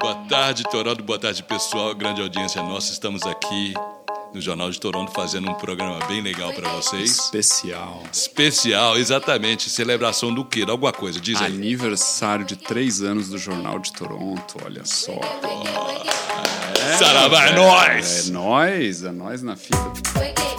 Boa tarde, Toronto. Boa tarde, pessoal. Grande audiência nossa. Estamos aqui no Jornal de Toronto fazendo um programa bem legal para vocês. Especial. Especial, exatamente. Celebração do quê? De alguma coisa. Diz aí. Aniversário de três anos do Jornal de Toronto, olha só. É, Saravá, é nóis! É nóis, é nóis na fita.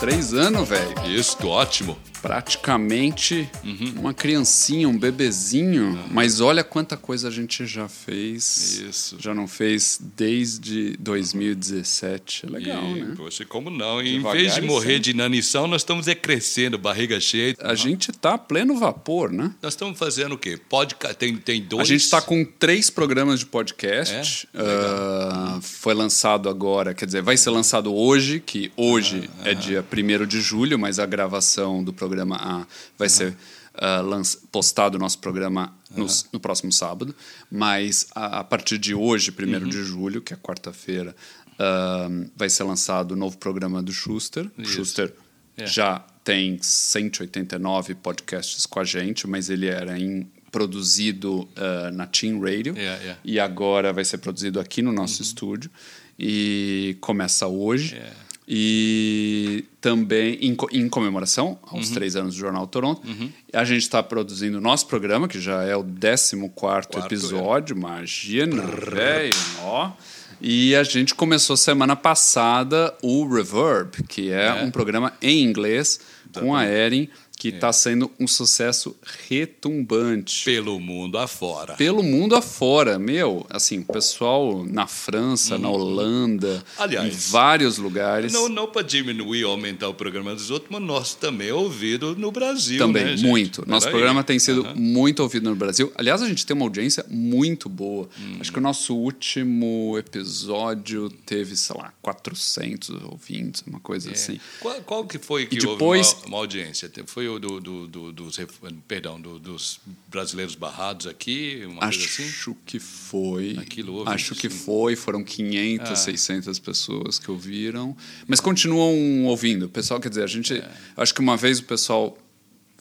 Três anos, velho. Isso, ótimo. Praticamente uma criancinha, um bebezinho. Mas olha quanta coisa a gente já fez. Isso. Já não fez desde 2017. É legal, e, né? Poxa, como não? Em vez de morrer sempre. de inanição, nós estamos é crescendo, barriga cheia. A gente tá a pleno vapor, né? Nós estamos fazendo o quê? Podca... Tem, tem dois. A gente está com três programas de podcast. É? Ah, foi lançado agora, quer dizer, vai ser lançado hoje, que hoje Ah, é dia 1 de julho, mas a gravação do programa vai ser ah, lanç- postado o nosso programa no, no próximo sábado. Mas a, a partir de hoje, 1 Uhum. de julho, que é quarta-feira, ah, vai ser lançado o novo programa do Schuster. O Isso. Schuster É. já tem 189 podcasts com a gente, mas ele era em- produzido ah, na Team Radio Yeah, yeah. e agora vai ser produzido aqui no nosso estúdio e começa hoje. E também em, em comemoração aos três anos do Jornal Toronto, a gente está produzindo o nosso programa, que já é o 14 Quarto, episódio. Imagina, velho, ó. E a gente começou semana passada o Reverb, que é, É. um programa em inglês com a Erin, que está sendo um sucesso retumbante Pelo mundo afora. pelo mundo afora. Meu, assim, o pessoal na França, na Holanda, Uhum. Aliás, em vários lugares. Não, não para diminuir ou aumentar o programa dos outros, mas nós também é ouvido no Brasil. Também, né, muito. Nosso Peraí. programa tem sido Aham. muito ouvido no Brasil. Aliás, a gente tem uma audiência muito boa. Hum. Acho que o nosso último episódio teve, sei lá, 400 ouvintes, uma coisa assim. Qual, qual que foi que E houve depois- uma, uma audiência? Foi do, do- do- dos, perdão, do- dos brasileiros barrados aqui, uma coisa assim? Acho que foi. Aquilo houve Acho isso, que foi. Foram 500, Ah. 600 pessoas que ouviram. Mas continuam ouvindo. O pessoal, quer dizer, a gente. É. Acho que uma vez o pessoal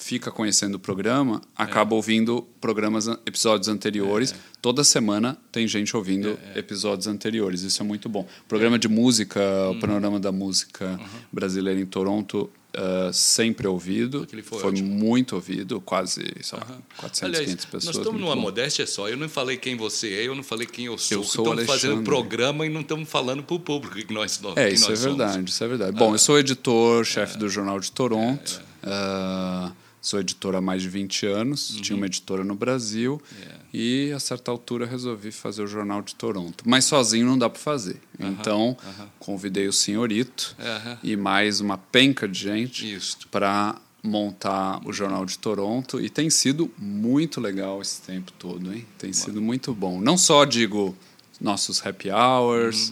fica conhecendo o programa, É. acaba ouvindo programas, episódios anteriores. Toda semana tem gente ouvindo É, episódios anteriores. Isso é muito bom. Programa de música, Uhum. o panorama da música brasileira em Toronto. Ah, sempre ouvido, Aquele foi foi, muito ouvido, quase sei lá, 400, Aliás, 500 pessoas. nós estamos numa bom. modéstia só. Eu não falei quem você é, eu não falei quem eu sou. Eu sou estamos fazendo programa e não estamos falando para o público que nós, É, quem isso é nós somos. verdade, isso é verdade. Bom, eu sou editor, chefe do Jornal de Toronto. ah, sou editor há mais de 20 anos. Tinha uma editora no Brasil. E, a certa altura, resolvi fazer o Jornal de Toronto. Mas sozinho não dá para fazer. Então, convidei o senhorito Aham. e mais uma penca de gente para montar o Jornal de Toronto. E tem sido muito legal esse tempo todo, hein? Tem sido muito bom. Não só, digo, nossos happy hours,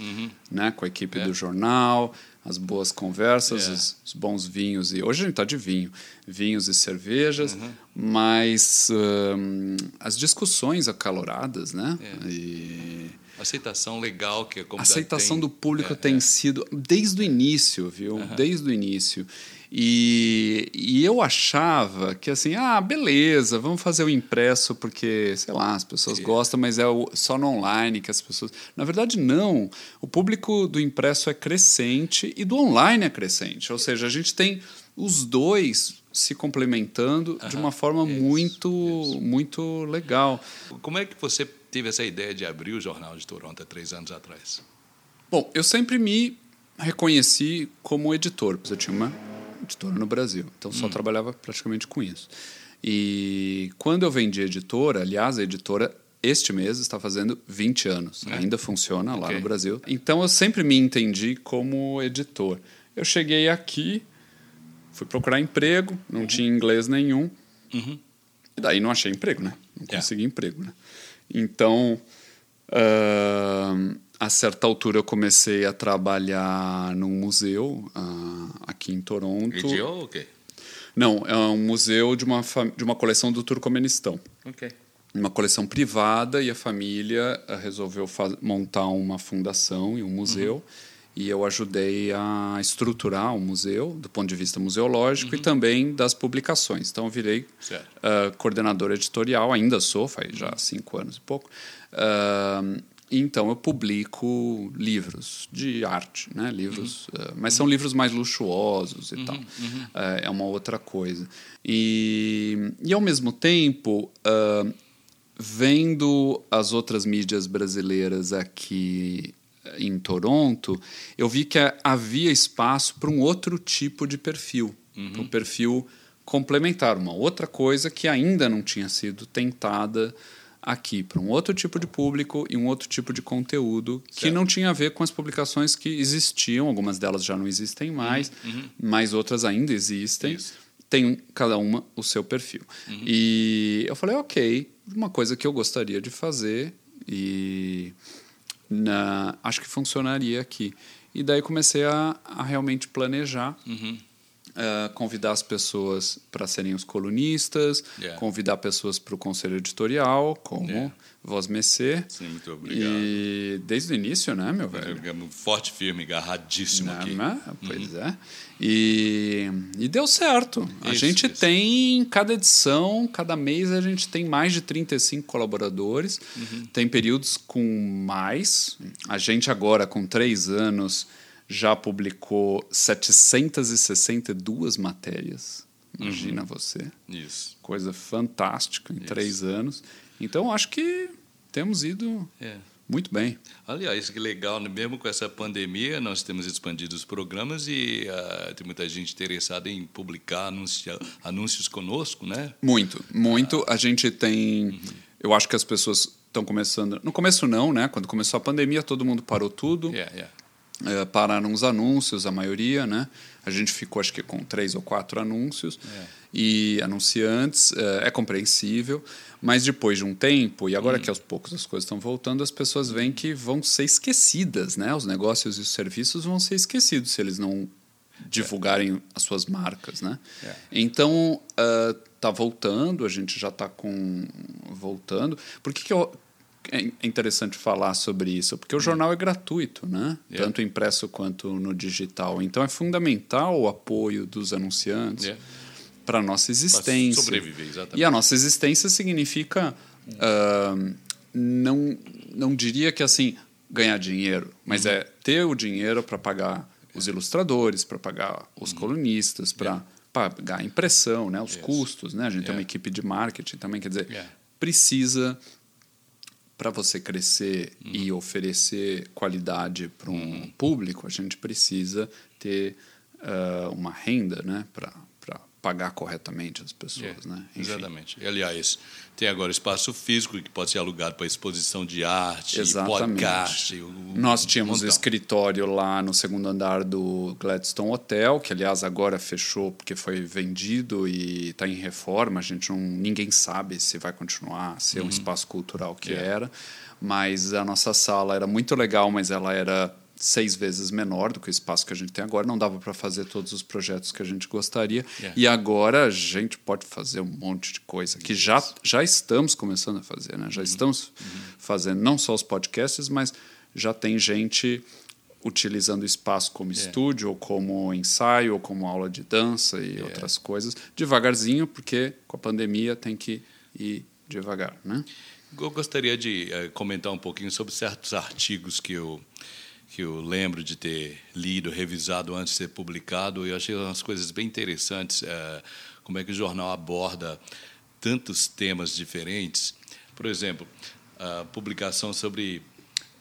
né, com a equipe Uhum, É. do jornal, as boas conversas, É. os, os bons vinhos. E hoje a gente está de vinho, vinhos e cervejas, Uhum. mas hum, as discussões acaloradas, né? É. E Aceitação legal que a a comunidade aceitação tem. do público É, tem é. sido desde o início, viu? Desde o início. E, e eu achava que assim, ah, beleza, vamos fazer o impresso porque, sei lá, as pessoas É. gostam, mas é o- só no online que as pessoas. Na verdade, não. O público do impresso é crescente e do online é crescente. Ou seja, a gente tem os dois se complementando de uma forma Isso, muito, muito legal. Como é que você teve essa ideia de abrir o Jornal de Toronto há três anos atrás? Bom, eu sempre me reconheci como editor, porque eu tinha uma editora no Brasil, então Hum. só trabalhava praticamente com isso. E quando eu vendi a editora, aliás, a editora este mês está fazendo 20 anos, ainda funciona lá É. Ok. no Brasil. Então eu sempre me entendi como editor. Eu cheguei aqui, fui procurar emprego, não tinha inglês nenhum. Uhum. E daí não achei emprego, né? Não É. consegui emprego, né? Então, ahn, a certa altura eu comecei a trabalhar num museu ah, aqui em Toronto. Ediou o quê? Não, é um museu de uma, de uma coleção do Turcomenistão. Ok. Uma coleção privada e a família ah, resolveu montar uma fundação e um museu. E eu ajudei a estruturar o museu do ponto de vista museológico e também das publicações. Então eu virei uh, coordenador editorial, ainda sou, faz já cinco anos e pouco. Uh, então eu publico livros de arte, né? Livros, uhum. uh, mas são livros mais luxuosos e uhum, tal. Uhum. Uh, é uma outra coisa. E, e ao mesmo tempo, vendo as outras mídias brasileiras aqui em Toronto, eu vi que havia espaço para um outro tipo de perfil, uhum. um perfil complementar, uma outra coisa que ainda não tinha sido tentada aqui para um outro tipo de público e um outro tipo de conteúdo certo. que não tinha a ver com as publicações que existiam, algumas delas já não existem mais, uhum. uhum. mas outras ainda existem. Isso. Tem cada uma o seu perfil. Uhum. E eu falei, ok, uma coisa que eu gostaria de fazer e na, acho que funcionaria aqui. E daí comecei a, a realmente planejar. Uhum uh, convidar as pessoas para serem os colunistas, yeah. convidar pessoas para o conselho editorial, como yeah. Voz Messê. Sim, muito obrigado. E desde o início, né, meu velho? Forte, firme, agarradíssimo Não, aqui. Né? Pois uhum. é. E, e deu certo. Isso, a gente isso. tem, cada edição, cada mês, a gente tem mais de 35 colaboradores. Uhum. Tem períodos com mais. A gente agora, com três anos já publicou 762 matérias. Imagina uhum. você. Isso. Coisa fantástica em Isso. três anos. Então, acho que temos ido é. muito bem. Aliás, que legal, né? mesmo com essa pandemia, nós temos expandido os programas e uh, tem muita gente interessada em publicar anúncios, anúncios conosco, né? Muito, muito. Ah. A gente tem. Uhum. Eu acho que as pessoas estão começando. No começo, não, né? Quando começou a pandemia, todo mundo parou tudo. Yeah, yeah é, pararam os anúncios, a maioria, né? A gente ficou, acho que, com três ou quatro anúncios é. e anunciantes. É, é, compreensível, mas depois de um tempo, e agora hum. que aos poucos as coisas estão voltando, as pessoas veem que vão ser esquecidas, né? Os negócios e os serviços vão ser esquecidos se eles não divulgarem as suas marcas, né? É. Então, está uh, voltando, a gente já está com... voltando. Por que, que eu é interessante falar sobre isso, porque o jornal é gratuito, né? Yeah. Tanto impresso quanto no digital. Então é fundamental o apoio dos anunciantes yeah. para a nossa existência. sobreviver, exatamente. E a nossa existência significa. Uh, não, não diria que assim ganhar dinheiro, mas uhum. é ter o dinheiro para pagar os ilustradores, para pagar os uhum. colunistas, para yeah. pagar a impressão, né, os yes. custos. Né? A gente tem uma equipe de marketing também, quer dizer, precisa para você crescer uhum. e oferecer qualidade para um uhum. público, a gente precisa ter uh, uma renda né, para pagar corretamente as pessoas. É, né? Exatamente. E, aliás, tem agora espaço físico que pode ser alugado para exposição de arte, exatamente. podcast. O, Nós tínhamos o um escritório lá no segundo andar do Gladstone Hotel, que aliás agora fechou porque foi vendido e está em reforma. A gente não, ninguém sabe se vai continuar a ser uhum. um espaço cultural que é. era. Mas a nossa sala era muito legal, mas ela era seis vezes menor do que o espaço que a gente tem agora, não dava para fazer todos os projetos que a gente gostaria. Yeah. E agora a gente pode fazer um monte de coisa que já, já estamos começando a fazer, né? Já uhum. estamos uhum. fazendo não só os podcasts, mas já tem gente utilizando o espaço como yeah. estúdio, ou como ensaio, ou como aula de dança e yeah. outras coisas, devagarzinho, porque com a pandemia tem que ir devagar, né? Eu gostaria de uh, comentar um pouquinho sobre certos artigos que eu que eu lembro de ter lido, revisado antes de ser publicado. Eu achei umas coisas bem interessantes, é, como é que o jornal aborda tantos temas diferentes. Por exemplo, a publicação sobre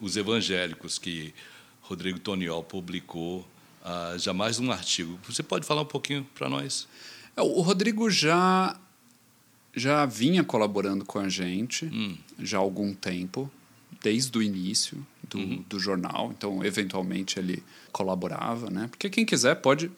os evangélicos que Rodrigo Toniol publicou, uh, já mais um artigo. Você pode falar um pouquinho para nós? É, o Rodrigo já já vinha colaborando com a gente hum. já há algum tempo desde o início do, uhum. do jornal, então eventualmente ele colaborava, né? Porque quem quiser pode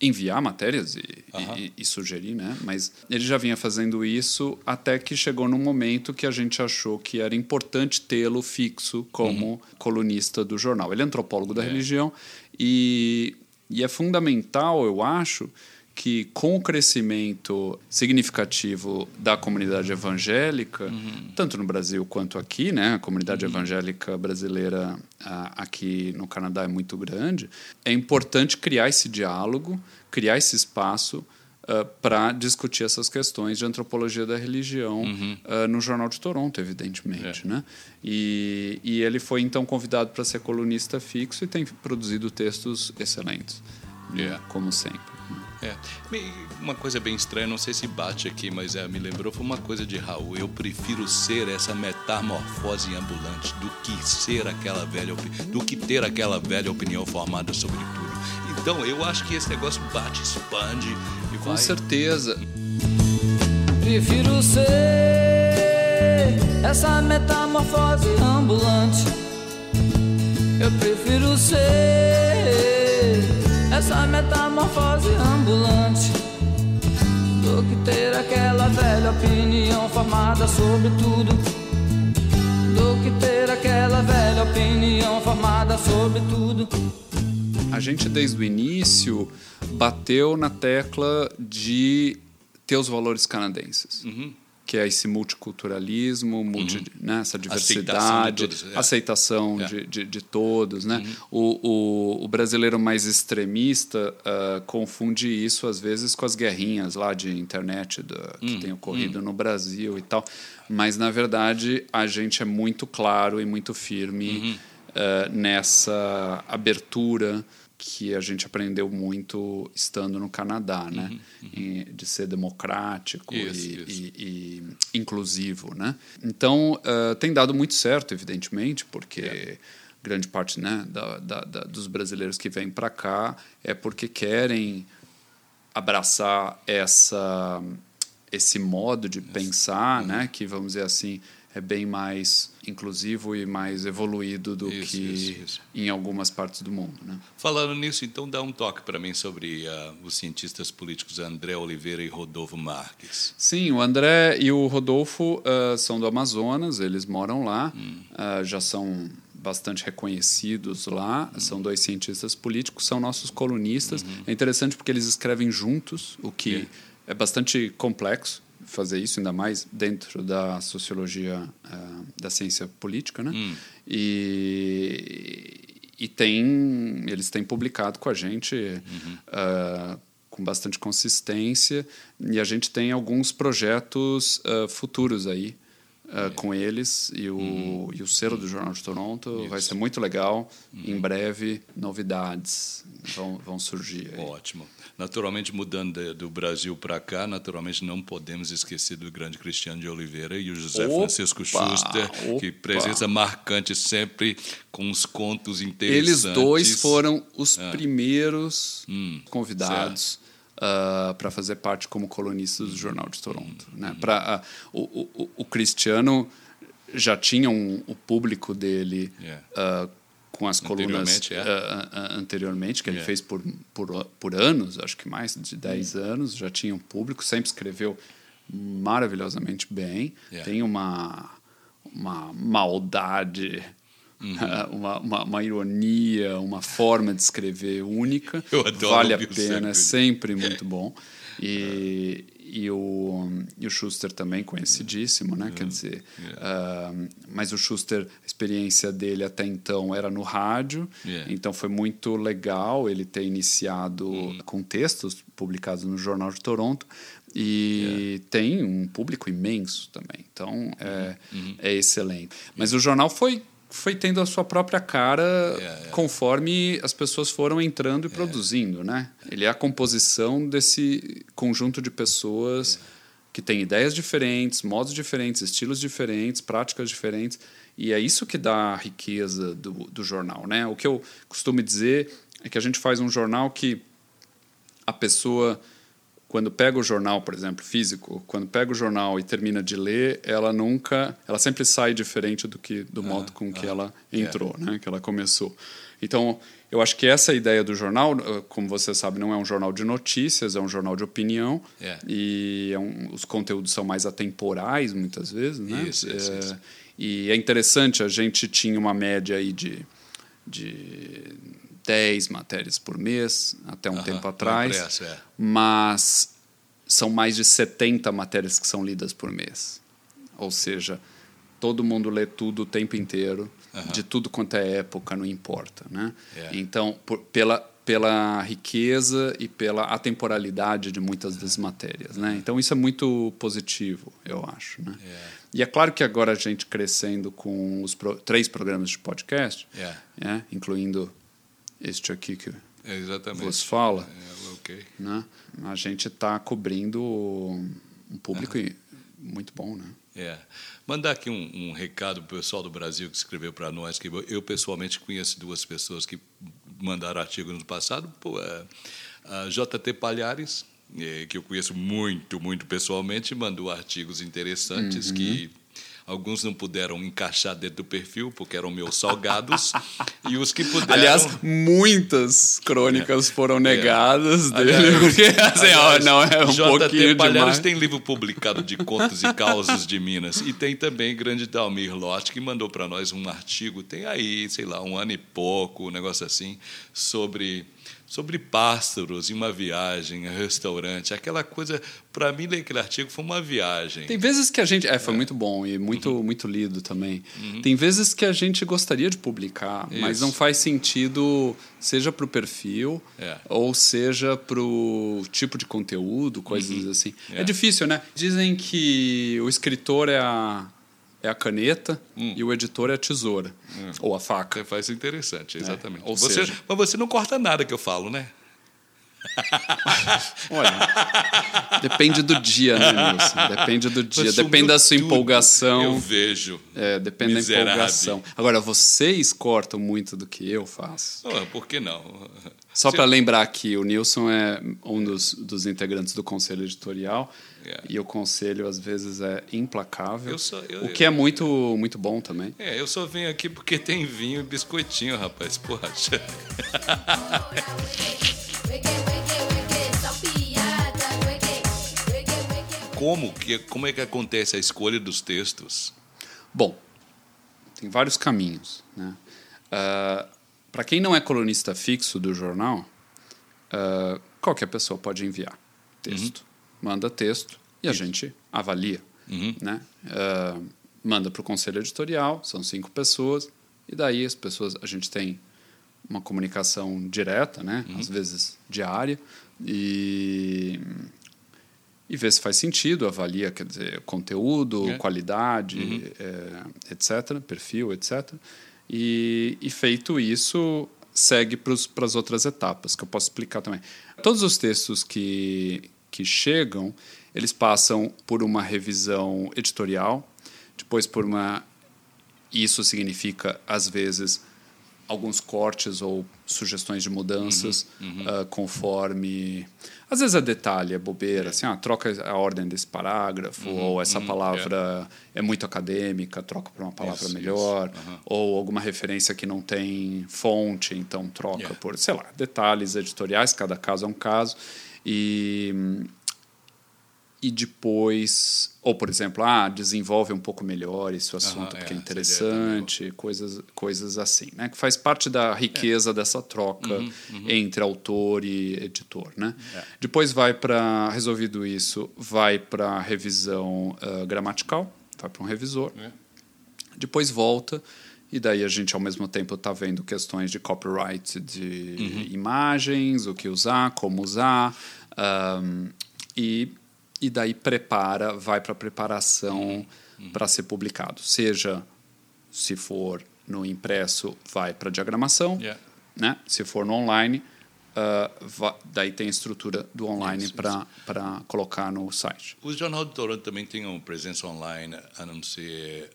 enviar matérias e, uhum. e, e, sugerir, né? Mas ele já vinha fazendo isso até que chegou num momento que a gente achou que era importante tê-lo fixo como uhum. colunista do jornal. Ele é antropólogo da é. religião e, e é fundamental, eu acho, que com o crescimento significativo da comunidade evangélica, Uhum. tanto no Brasil quanto aqui, né, a comunidade evangélica brasileira ah, aqui no Canadá é muito grande, é importante criar esse diálogo, criar esse espaço para discutir essas questões de antropologia da religião Uhum. ah, no Jornal de Toronto, evidentemente. É. Né? E, e ele foi então convidado para ser colunista fixo e tem produzido textos excelentes, Yeah. como sempre. É. Uma coisa bem estranha, não sei se bate aqui, mas é, me lembrou, foi uma coisa de Raul. Eu prefiro ser essa metamorfose ambulante do que ser aquela velha do que ter aquela velha opinião formada sobre tudo. Então, eu acho que esse negócio bate, expande e Com vai. certeza. Prefiro ser essa metamorfose ambulante. Eu prefiro ser essa metamorfose ambulante do que ter aquela velha opinião formada sobre tudo. Do que ter aquela velha opinião formada sobre tudo. A gente, desde o início, bateu na tecla de ter os valores canadenses. Uhum. Que é esse multiculturalismo, multi, né, essa Aceitação diversidade, de todos, é. aceitação É. Uhum. de, de, de todos. Né? O, o, o brasileiro mais extremista ah, confunde isso, às vezes, com as guerrinhas lá de internet Hum, que tem ocorrido no Brasil e tal. Mas, na verdade, a gente é muito claro e muito firme Uhum. eh, nessa abertura que a gente aprendeu muito estando no Canadá, né? E de ser democrático Uhum, Isso, e, isso. e- e inclusivo, né? Então eh, tem dado muito certo, evidentemente, porque É. grande parte né, da, da- da- dos brasileiros que vêm para cá é porque querem abraçar essa esse modo de pensar, Uhum. né, que vamos dizer assim é bem mais inclusivo e mais evoluído do Isso, que isso, isso. em algumas partes do mundo, né? Falando nisso, então dá um toque para mim sobre ah, os cientistas políticos André Oliveira e Rodolfo Marques. Sim, o André e o Rodolfo ah, são do Amazonas, eles moram lá, Hum. ah, já são bastante reconhecidos lá, Hum. são dois cientistas políticos, são nossos colunistas. Uhum. É interessante porque eles escrevem juntos, o que Yeah. é bastante complexo fazer isso, ainda mais dentro da sociologia ah, da ciência política, né? Hum. E, e tem, eles têm publicado com a gente Uhum. ah, com bastante consistência e a gente tem alguns projetos ah, futuros aí ah, com eles e o, e o selo do Jornal de Toronto vai ser muito legal. Em breve, novidades vão, vão surgir. Aí. Ótimo. Naturalmente, mudando de- do Brasil para cá, naturalmente não podemos esquecer do grande Cristiano de Oliveira e o José Opa, Francisco Schuster, que opa. presença marcante sempre com os contos interessantes. Eles dois foram os Ah. primeiros Hum, convidados para fazer parte como colunistas do Jornal de Toronto. Uhum. Né? Pra, ah, o, o, o Cristiano já tinha um, o público dele Yeah. ah, com as colunas Anteriormente, é. ah, ah, ah, anteriormente, que ele Yeah. fez por, por, por anos, acho que mais de 10 Uhum. anos, já tinha um público, sempre escreveu maravilhosamente bem, Yeah. tem uma, uma maldade Uhum. uma, uma, uma ironia, uma forma de escrever única. Eu adoro vale a pena, é sempre. sempre muito bom. E, e, o, e o Schuster também conhecidíssimo, né? Quer dizer, ah, mas o Schuster, a experiência dele até então era no rádio, Yeah. então foi muito legal ele ter iniciado com textos publicados no Jornal de Toronto. E tem um público imenso também, então é, é excelente. Mas o jornal foi foi tendo a sua própria cara yeah. conforme as pessoas foram entrando e produzindo, né? Ele é a composição desse conjunto de pessoas que têm ideias diferentes, modos diferentes, estilos diferentes, práticas diferentes, e é isso que dá a riqueza do, do jornal, né? O que eu costumo dizer é que a gente faz um jornal que a pessoa quando pega o jornal, por exemplo, físico, quando pega o jornal e termina de ler, ela nunca, ela sempre sai diferente do que do modo com que ela entrou, né, que ela começou. Então, eu acho que essa ideia do jornal, eh, como você sabe, não é um jornal de notícias, é um jornal de opinião É. e é um- os conteúdos são mais atemporais muitas vezes, né? Isso, isso, É, isso. E é interessante, a gente tinha uma média aí de, de 10 matérias por mês, até um tempo atrás. impresso, é. Mas são mais de 70 matérias que são lidas por mês. Ou seja, todo mundo lê tudo o tempo inteiro, de tudo quanto é época, não importa. Né? É. Então, por- pela, pela riqueza e pela atemporalidade de muitas das matérias. Né? Então, isso é muito positivo, eu acho. Né? E é claro que agora a gente crescendo com os pro- três programas de podcast, É. né? incluindo este aqui que É, exatamente. vos fala, É, ok. né? A gente está cobrindo um público muito bom, né? É. Mandar aqui um, um recado para o pessoal do Brasil que escreveu para nós, que eu, pessoalmente conheço duas pessoas que mandaram artigo no passado. Pô, é, a JT Palhares, é, que eu conheço muito, muito pessoalmente, mandou artigos interessantes que alguns não puderam encaixar dentro do perfil, porque eram meus salgados, e os que puderam... Aliás, muitas crônicas foram negadas dele, É. Aliás, porque assim, aliás, não é um JT pouquinho Palhares demais. tem livro publicado de contos e causos de Minas. E tem também grande Dalmir Lotti, que mandou para nós um artigo, tem aí, sei lá, um ano e pouco, um negócio assim, sobre, sobre pássaros em uma viagem, restaurante. Aquela coisa, para mim, ler aquele artigo foi uma viagem. Tem vezes que a gente. É, foi muito bom e muito, Uhum. muito lido também. Tem vezes que a gente gostaria de publicar, mas Isso. não faz sentido, seja para o perfil É. ou seja para o tipo de conteúdo, coisas assim. É. É. difícil, né? Dizem que o escritor é a, é a caneta Hum. e o editor é a tesoura. Ou a faca. Você faz interessante, exatamente. ou você, seja- mas você não corta nada que eu falo, né? Olha, depende do dia, né, Nilson? Depende do dia, depende da sua empolgação. Eu vejo. É, depende Miserável. da empolgação. Agora, vocês cortam muito do que eu faço. Oh, por que não? Só para lembrar que o Nilson é um dos, dos integrantes do conselho editorial É. e o conselho às vezes é implacável, Eu eu- o que é muito muito bom também. É, eu só venho aqui porque tem vinho e biscoitinho, rapaz. Poxa. Como, que, como é que acontece a escolha dos textos? Bom, tem vários caminhos. Né? para quem não é colunista fixo do jornal, ah, qualquer pessoa pode enviar texto. Manda texto e a gente avalia. Né? Ah, manda para o conselho editorial, são cinco pessoas, e daí as pessoas, a gente tem uma comunicação direta, né? às vezes diária, e e vê se faz sentido, avalia, quer dizer, conteúdo, É. qualidade, eh, etc., perfil, etc. E, e feito isso, segue para as outras etapas, que eu posso explicar também. Todos os textos que, que chegam, eles passam por uma revisão editorial, depois por uma... Isso significa, às vezes, alguns cortes ou sugestões de mudanças ah, conforme às vezes é detalhe é bobeira assim ah, troca a ordem desse parágrafo ou essa palavra é. muito acadêmica troca para uma palavra Isso, melhor isso. Aham. ou alguma referência que não tem fonte então troca Yeah. por sei lá detalhes editoriais cada caso é um caso e e depois ou por exemplo ah desenvolve um pouco melhor esse assunto é, porque é é interessante coisas coisas assim né que faz parte da riqueza dessa troca Uhum, entre autor e editor né É. depois vai para resolvido isso vai para revisão ah, gramatical vai para um revisor É. depois volta e daí a gente ao mesmo tempo está vendo questões de copyright de Uhum. imagens o que usar como usar ahm, e e daí prepara vai para preparação Uhum. para ser publicado seja se for no impresso vai para diagramação Yeah. né se for no online ah, va- daí tem a estrutura do online para colocar no site O Jornal do Toronto também tem uma presença online, a não ser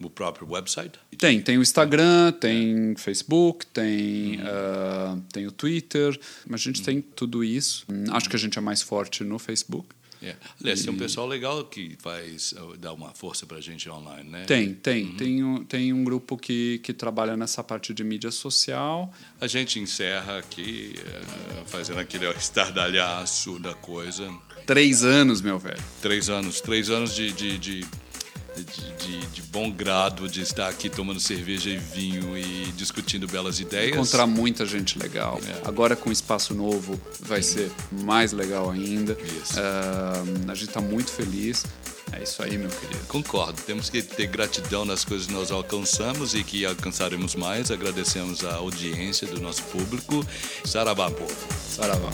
o próprio website? Tem, tem o Instagram, tem Facebook, tem, ah, tem o Twitter, mas a gente tem tudo isso. Acho que a gente é mais forte no Facebook. É. Aliás, tem um pessoal legal que faz, uh, dá uma força para a gente online, né? Tem, tem. Tem, um, tem um grupo que, que trabalha nessa parte de mídia social. A gente encerra aqui, uh, fazendo aquele estardalhaço da coisa. Três anos, meu velho. Três anos, três anos de, de, de de, de, de, bom grado de estar aqui tomando cerveja e vinho e discutindo belas ideias. Encontrar muita gente legal. É. Agora com espaço novo vai ser mais legal ainda. Uh, a gente está muito feliz. É isso aí, meu querido. Concordo. Temos que ter gratidão nas coisas que nós alcançamos e que alcançaremos mais. Agradecemos a audiência do nosso público. Saravá, povo. Saravá.